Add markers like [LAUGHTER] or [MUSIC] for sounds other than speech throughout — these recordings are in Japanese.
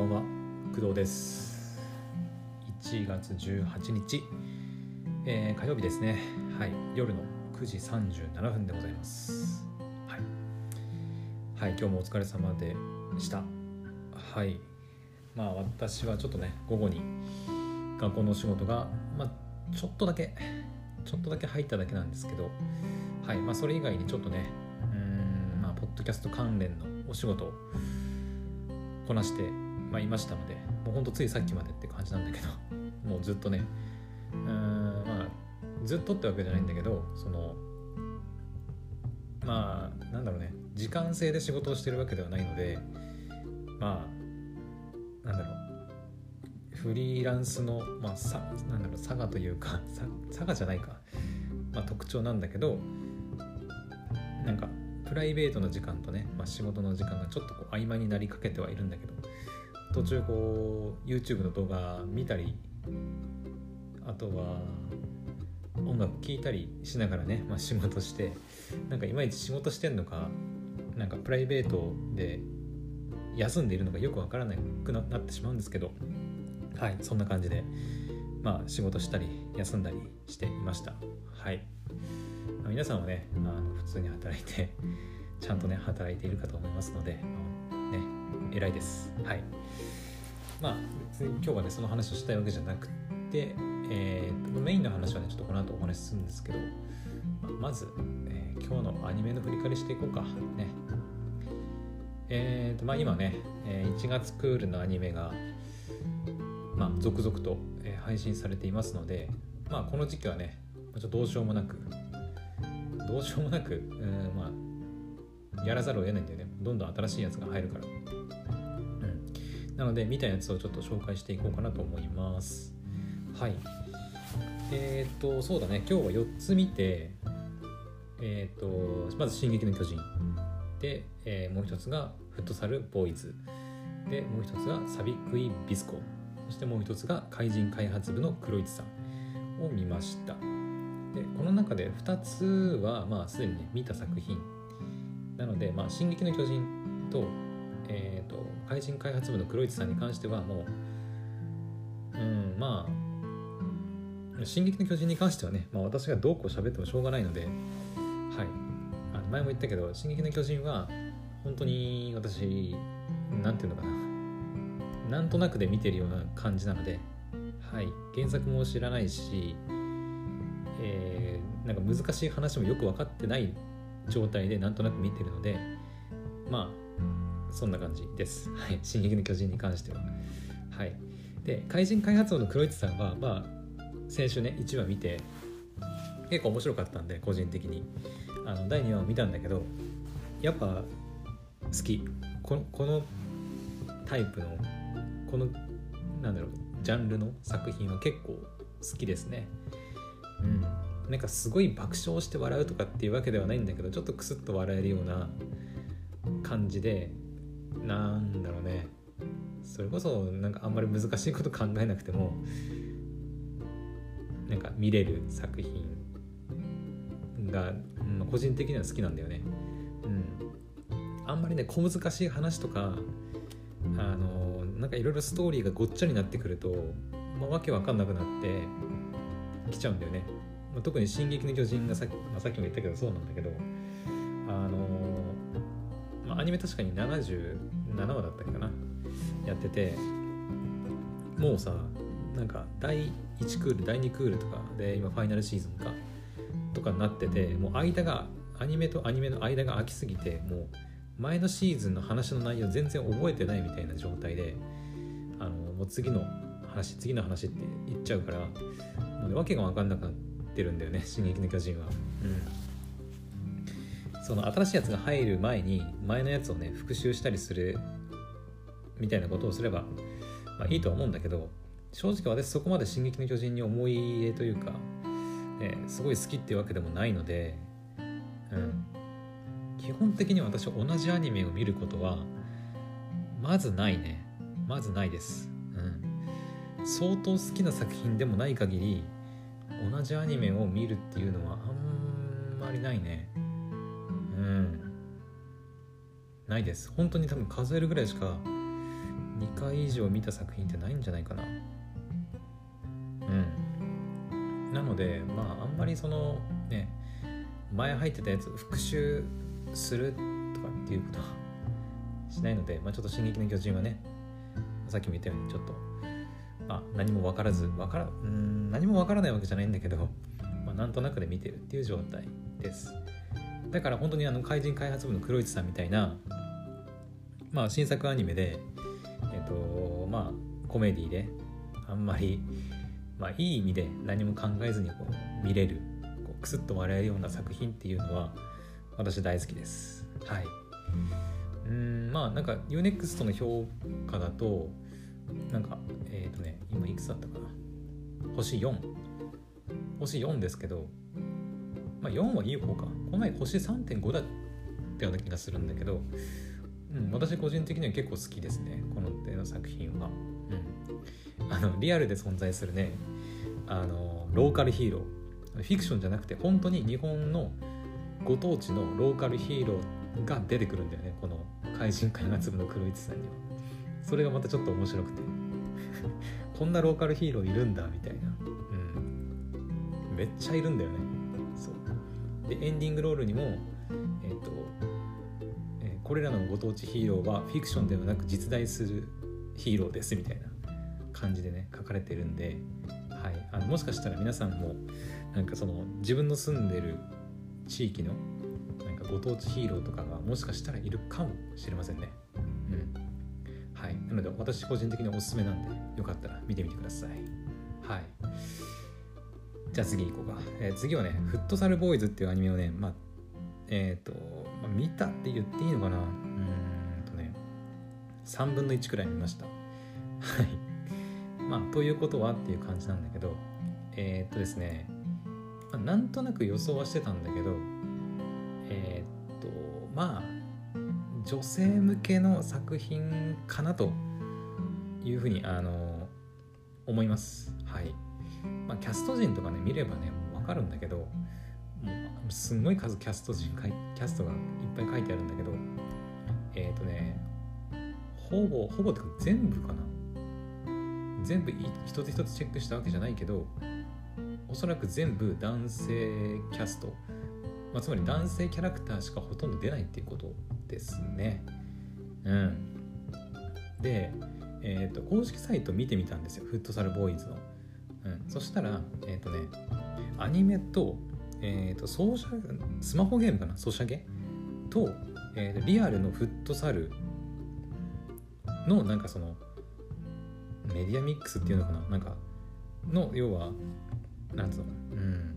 ばんは。工藤です。1月18日、えー、火曜日ですね。はい。夜の9時37分でございます。はい、はい、今日もお疲れ様でした。はい。まあ私はちょっとね午後に学校の仕事がまあちょっとだけちょっとだけ入っただけなんですけどはい。まあそれ以外にちょっとねうんまあポッドキャスト関連のお仕事をこなしてまあ、いましたのでもうほんとついさっきまでって感じなんだけど [LAUGHS] もうずっとねうんまあずっとってわけじゃないんだけどそのまあなんだろうね時間制で仕事をしてるわけではないのでまあなんだろうフリーランスの、まあ、さなんだろう佐賀というか佐賀じゃないか、まあ、特徴なんだけどなんかプライベートの時間とね、まあ、仕事の時間がちょっとこう曖昧になりかけてはいるんだけど途中こう YouTube の動画見たりあとは音楽聴いたりしながらね、まあ、仕事してなんかいまいち仕事してんのかなんかプライベートで休んでいるのかよくわからなくなってしまうんですけどはい。そんな感じでまあ仕事したり休んだりしていました。はい、まあ、皆さんはねあの普通に働いてちゃんとね働いているかと思いますので、ね偉いです。はい。まあ別に今日はねその話をしたいわけじゃなくて、えー、とメインの話はねちょっとこの後お話しするんですけど、ま、まず、えー、今日のアニメの振り返りしていこうか。ね。えーとまあ今ね1月クールのアニメがまあ続々と配信されていますのでまあこの時期はねちょっとどうしようもなくどうしようもなくうんまあやらざるを得ないんだよね。どんどん新しいやつが入るから。なので見たやつをちょっと紹介していこうかなと思います。はい。えっ、ー、とそうだね。今日は4つ見てえっ、とまず「進撃の巨人」で、えー、もう一つが「フットサルボーイズ」でもう一つが「サビクイビスコ」そしてもう一つが「怪人開発部の黒市さん」を見ました。でこの中で2つはまあすでに、ね、見た作品。なので「まあ、進撃の巨人」とえーと、怪人開発部の黒市さんに関してはもううんまあ「進撃の巨人」に関してはね、まあ、私がどうこう喋ってもしょうがないのではい。あの前も言ったけど「進撃の巨人」は本当に私なんていうのかな。なんとなくで見てるような感じなので、はい、原作も知らないし、えー、なんか難しい話もよく分かってない状態でなんとなく見てるのでまあそんな感じです。はい。進撃の巨人に関しては。はい。で、怪人開発王の黒市さんは、まあ、先週ね、1話見て、結構面白かったんで、個人的に。あの、第2話を見たんだけど、やっぱ、好き。この、このタイプの、この、なんだろう、ジャンルの作品は結構好きですね。うん。なんかすごい爆笑して笑うとかっていうわけではないんだけどちょっとクスッと笑えるような感じでなんだろうねそれこそなんかあんまり難しいこと考えなくてもなんか見れる作品が、まあ、個人的には好きなんだよね。うん、あんまりね小難しい話とかあのなんかいろいろストーリーがごっちゃになってくると、まあ、わけわかんなくなってきちゃうんだよね。まあ、特に「進撃の巨人」がさっき,、まあ、さっきも言ったけどそうなんだけど、アニメ確かに77話だったっけかな。やってて。もうさなんか第1クール第2クールとかで今ファイナルシーズンかとかになっててもう間がアニメとアニメの間が空きすぎてもう前のシーズンの話の内容全然覚えてないみたいな状態であのもう次の話次の話って言っちゃうからもう、ね、訳が分かんなくなってるんだよね「進撃の巨人は」うん。その新しいやつが入る前に前のやつをね復習したりするみたいなことをすれば、まあ、いいとは思うんだけど正直私そこまで「進撃の巨人」に思い入れというか、ね、すごい好きっていうわけでもないので、うん、基本的に私は同じアニメを見ることはまずないね。まずないです、うん、相当好きな作品でもない限り同じアニメを見るっていうのはあんまりないね。うん。ないです。本当に多分数えるぐらいしか2回以上見た作品ってないんじゃないかな。うん。なのでまああんまりそのね前入ってたやつ復習するとかっていうことはしないので、まあ、ちょっと「進撃の巨人」はねさっきも言ったようにちょっと、まあ、何も分からず分からうん何も分からないわけじゃないんだけど、まあ、なんとなくで見てるっていう状態です。だから本当にあの怪人開発部の黒市さんみたいな、まあ、新作アニメでえっ、とまあコメディであんまり、まあ、いい意味で何も考えずにこう見れるこうクスッと笑えるような作品っていうのは私大好きです。はい。うんまあなんか UNEXT の評価だとなんかえっ、ー、とね今いくつだったかな？星4星4ですけどまあ4はいい方か。この前星3.5だったような気がするんだけど、うん、私個人的には結構好きですね。この手の作品は、うん、あのリアルで存在するね。あのローカルヒーロー。フィクションじゃなくて本当に日本のご当地のローカルヒーローが出てくるんだよね。この怪人開発部の黒市さんには。それがまたちょっと面白くて。[LAUGHS] こんなローカルヒーローいるんだみたいな。うん。めっちゃいるんだよね。でエンディングロールにもえ、ー、と、えー、これらのご当地ヒーローはフィクションではなく実在するヒーローですみたいな感じでね書かれてるんで、はい、あのもしかしたら皆さんもなんかその自分の住んでる地域のなんかご当地ヒーローとかがもしかしたらいるかもしれませんね。うん。はい。なので私個人的におすすめなんでよかったら見てみてください。はい。じゃあ次行こうか。えー、次はね、フットサルボーイズっていうアニメをね、まあ、えっ、ー、と、まあ、見たって言っていいのかなうんとね、3分の1くらい見ました。はい。まあ、ということはっていう感じなんだけど、えっ、ー、とですね、まあ、なんとなく予想はしてたんだけどえ、っとまあ女性向けの作品かなというふうにあの思いますはい、まあ、キャスト陣とかね見ればねもう分かるんだけどもうすんごい数キャスト陣キャストがいっぱい書いてあるんだけどえっ、とねほぼほぼってか全部かな全部一つ一つチェックしたわけじゃないけどおそらく全部男性キャスト、まあ、つまり男性キャラクターしかほとんど出ないっていうことですね。うん。で、えーと、公式サイト見てみたんですよフットサルボーイズの。そしたら、えっ、ー、とね、アニメと,、えーと、ソーシャスマホゲームかなソシャゲ？と,、えーとリアルのフットサルのなんかそのメディアミックスっていうのかな？なんかの要はなんつうの？うん。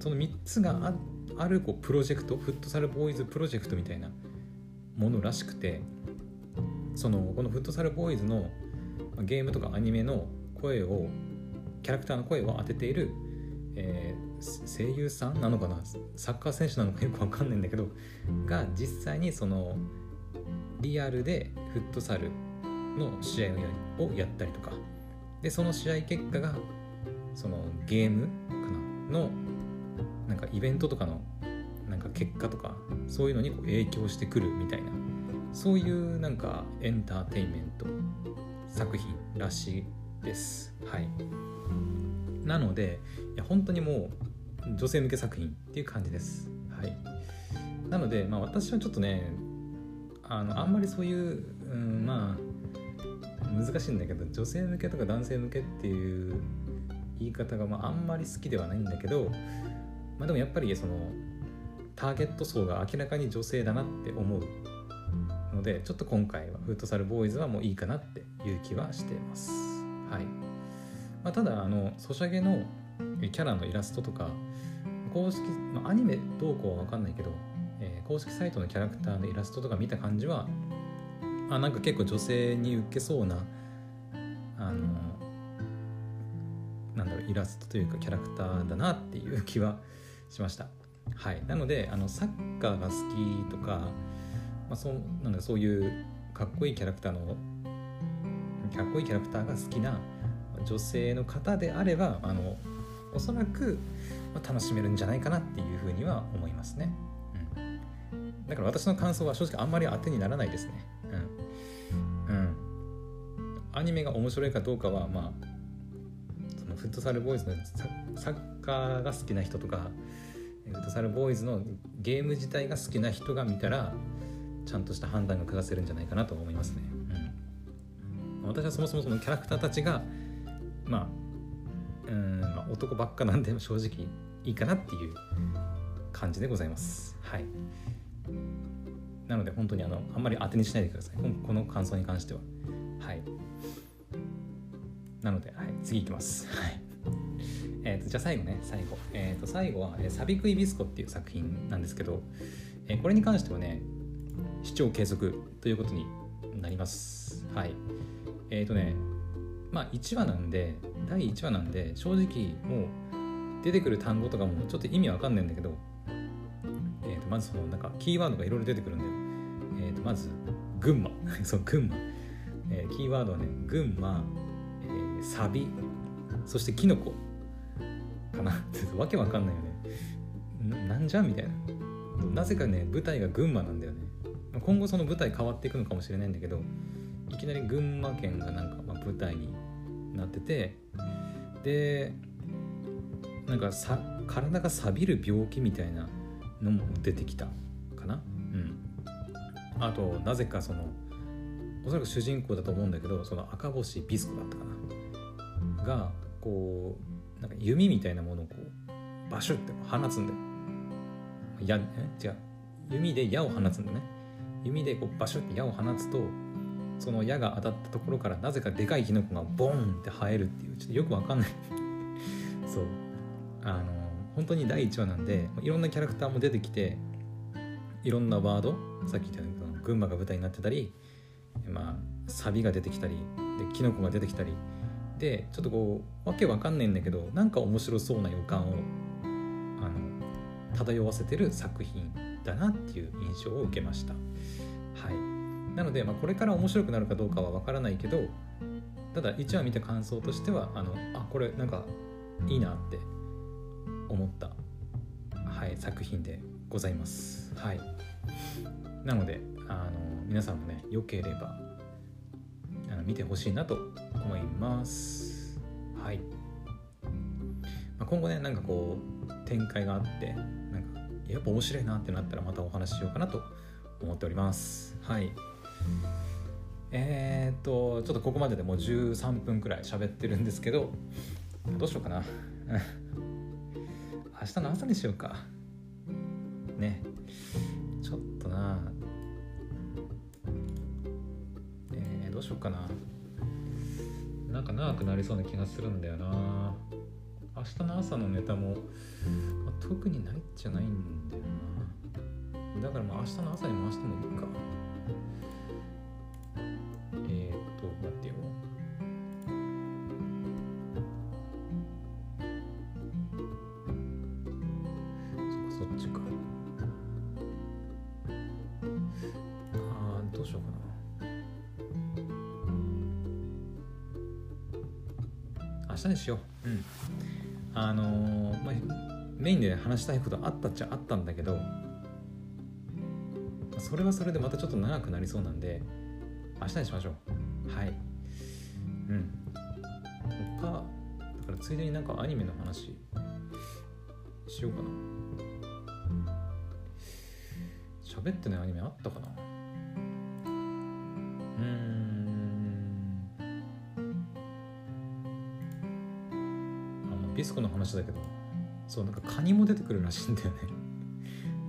その3つがあるこうプロジェクトフットサルボーイズプロジェクトみたいなものらしくてそのこのフットサルボーイズのゲームとかアニメの声をキャラクターの声を当てている、えー、声優さんなのかな？サッカー選手なのかよくわかんないんだけどが実際にそのリアルでフットサルの試合をやったりとか。でその試合結果がそのゲームかな？のなんかイベントとかのなんか結果とかそういうのにこう影響してくるみたいな。そういうなんかエンターテインメント作品らしいです。はい。なのでいや本当にもう女性向け作品っていう感じです。はい。なのでまあ私はちょっとねあのあんまりそういう、うん、まあ難しいんだけど女性向けとか男性向けっていう言い方がまああんまり好きではないんだけど、まあ、でもやっぱりそのターゲット層が明らかに女性だなって思うのでちょっと今回はフットサルボーイズはもういいかなっていう気はしてます。はいまあ、ただあのソシャゲのキャラのイラストとか公式、まあ、アニメどうこうは分かんないけど、えー、公式サイトのキャラクターのイラストとか見た感じはあなんか結構女性に受けそうなあのなんだろうイラストというかキャラクターだなっていう気はしました。はい、なのであのサッカーが好きとか、まあ、そうなんだそういうかっこいいキャラクターのかっこいいキャラクターが好きな女性の方であればあのおそらく楽しめるんじゃないかなっていうふうには思いますね。うん、だから私の感想は正直あんまり当てにならないですね。うん。うん。アニメが面白いかどうかはまあそのフットサルボーイズのサッカーが好きな人とかフットサルボーイズのゲーム自体が好きな人が見たらちゃんとした判断が下せるんじゃないかなと思いますね。私はそもそもそのキャラクターたちがまあうん、まあ、男ばっかなんで正直いいかなっていう感じでございます。はい。なので本当にあのあんまり当てにしないでください。この感想に関しては。はい。なので、はい、次いきます。はい。えーと、じゃあ最後ね、最後。えーと、最後は、え、サビクイビスコっていう作品なんですけど、えー、これに関してはね、視聴継続ということになります。はい。えっ、ー、とね、まあ1話なんで、第1話なんで、正直もう出てくる単語とかもちょっと意味わかんないんだけど、えー、とまずそのなんかキーワードがいろいろ出てくるんだよ。えー、とまず、群馬。[LAUGHS] そう、群馬。えー、キーワードはね、群馬、えー、サビ、そしてキノコかな。[LAUGHS] わけわかんないよね。なんじゃみたいな。なぜかね、舞台が群馬なんだよね。今後その舞台変わっていくのかもしれないんだけど、いきなり群馬県がなんかま舞台になってて、で、なんかさ体が錆びる病気みたいなのも出てきたかな。うん。あと、なぜかその、おそらく主人公だと思うんだけどその赤星ビスコだったかながこうなんか弓みたいなものをこうバシュって放つんだよ。やえ？違う弓で矢を放つんだね。弓でこうバシュって矢を放つとその矢が当たったところからなぜかでかいキノコがボンって生えるっていうちょっとよくわかんない。[LAUGHS] そう。あの本当に第1話なんでいろんなキャラクターも出てきていろんなワードさっき言ったように群馬が舞台になってたりまあサビが出てきたりでキノコが出てきたりでちょっとこうわけわかんないんだけどなんか面白そうな予感をあの漂わせてる作品だなっていう印象を受けました。はい、なので、まあ、これから面白くなるかどうかはわからないけどただ1話見た感想としてはあのあこれなんかいいなって思った、はい、作品でございます。はい、なのであの皆さんもねよければあの見てほしいなと思います。はい、まあ、今後ねなんかこう展開があってなんかやっぱ面白いなってなったらまたお話ししようかなと思っております。はいえー、っとちょっとここまででもう13分くらい喋ってるんですけどどうしようかな。[LAUGHS] 明日の朝にしようか。ね。ちょっとな。えどうしようかな。なんか長くなりそうな気がするんだよな。明日の朝のネタも、まあ、特にないっちゃないんだよな。だからまあ明日の朝に回してもいいか、待ってよそっかそっちか。あーどうしようかな。明日にしよう。うん。あのー、まあ、メインで、ね、話したいことあったっちゃあったんだけどそれはそれでまたちょっと長くなりそうなんで明日にしましょう。はい。うん。他だからついでになんかアニメの話しようかな。喋ってないアニメあったかな。うん。あビスコの話だけどそうなんかカニも出てくるらしいんだよね。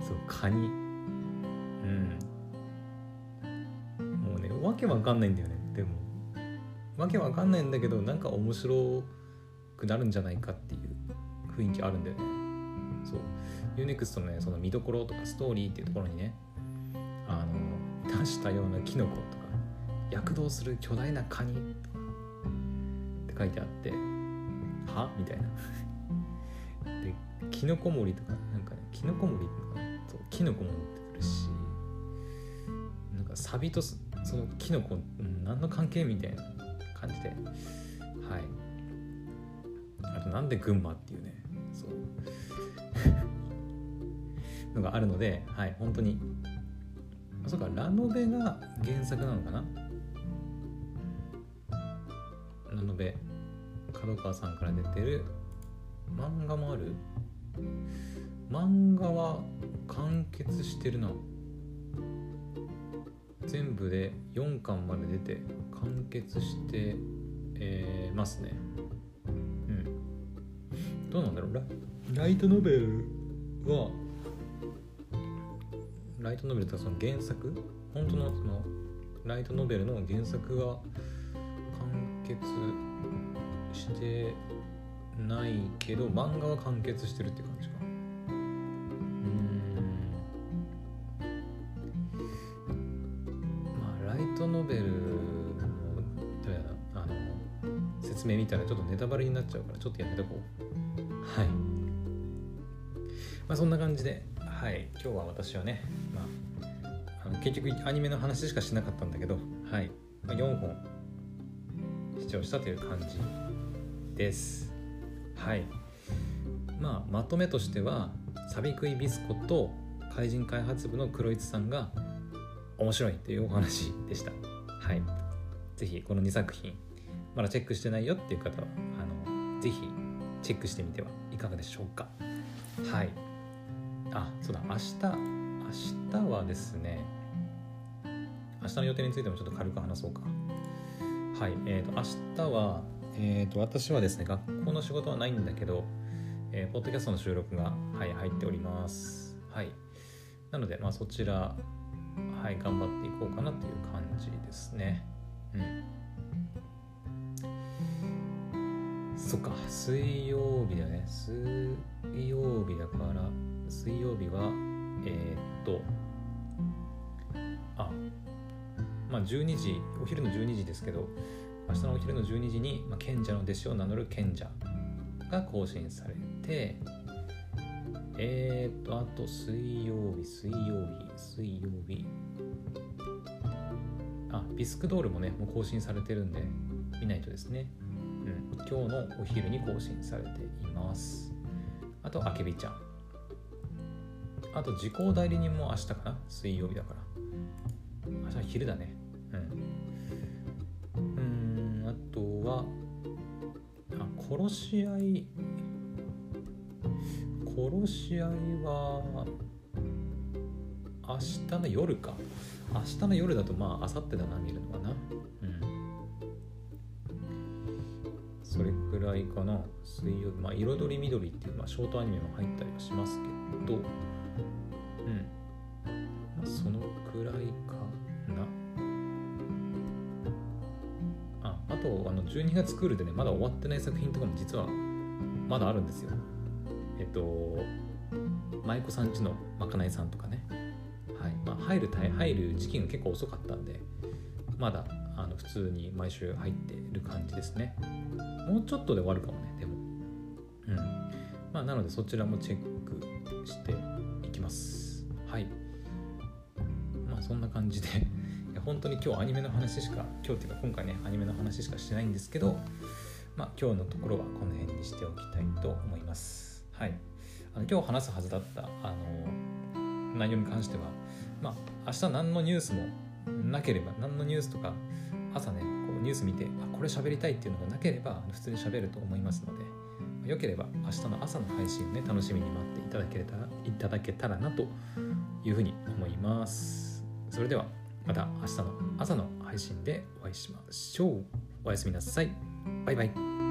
[LAUGHS] そうカニ。うん。もうねわけわかんないんだよね。でもわけわかんないんだけどなんか面白くなるんじゃないかっていう雰囲気あるんだよね。そう。UNEXT のねその見どころとかストーリーっていうところにねあの出したようなキノコとか躍動する巨大なカニとかって書いてあっては？みたいな。[LAUGHS] でキノコ森とかなんかねキノコ森とかそうキノコも持ってくるしなんかサビとすそのキノコ、うん、何の関係みたいな感じで。はい。あとなんで群馬っていうね。そう。[LAUGHS] のがあるのではい本当に。あそうかラノベが原作なのかな。のべ角川さんから出てる漫画もある。漫画は完結してるな。全部で4巻まで出て完結して、えーますね。うん。どうなんだろう？ラライトノベルはライトノベルとはその原作？本当のそのライトノベルの原作が完結してないけど漫画は完結してるって感じか。説明見たらちょっとネタバレになっちゃうからちょっとやめとこう。はい。まあそんな感じではい。今日は私はね、まあ、あの結局アニメの話しかしなかったんだけどはい、まあ、4本視聴したという感じです。はい。まあまとめとしてはサビクイビスコと怪人開発部の黒市さんが面白いというお話でした。はい。ぜひこの2作品まだチェックしてないよっていう方はあのぜひチェックしてみてはいかがでしょうか。はい。あそうだ。明日明日はですね明日の予定についてもちょっと軽く話そうか。はい。えー、と明日はえー、と私はですね学校の仕事はないんだけど、えーポッドキャストの収録が、はい、入っております。はい。なので、まあ、そちら、はい、頑張っていこうかなという感じですね。うん。そっか。水曜日だね。水曜日だから水曜日はえーっとあまあ12時お昼の12時ですけど明日のお昼の12時に、まあ、賢者の弟子を名乗る賢者が更新されてえーっとあと水曜日水曜日水曜日。あビスクドールもねもう更新されてるんで見ないとですね、今日のお昼に更新されています。あとあけびちゃん。あと時効代理人も明日かな？水曜日だから。明日は昼だね。うん。うんあとはあ殺し合い。殺し合いは明日の夜か。明日の夜だとまあ明後日だな見るのかな。うんそれくらいかな。水曜日。まあ彩り緑っていう、まあ、ショートアニメも入ったりはしますけど。うん。まあそのくらいかな。ああとあの12月クールでねまだ終わってない作品とかも実はまだあるんですよ。えっと舞妓さんちのまかないさんとかね。はい。まあ、入るタイ入る時期が結構遅かったんでまだあの普通に毎週入ってる感じですね。もうちょっとで終わるかもねでも。うん。まあなのでそちらもチェックしていきます。はい。まあそんな感じで。いや本当に今日アニメの話しか今日っていうか今回ねアニメの話しかしてないんですけどまあ今日のところはこの辺にしておきたいと思います。はい。あの今日話すはずだったあの内容に関してはまあ明日何のニュースもなければ何のニュースとか朝ねニュース見てあこれ喋りたいっていうのがなければ普通に喋ると思いますのでよければ明日の朝の配信をね楽しみに待っていただけたらいただけたらなというふうに思います。それではまた明日の朝の配信でお会いしましょう。おやすみなさい。バイバイ。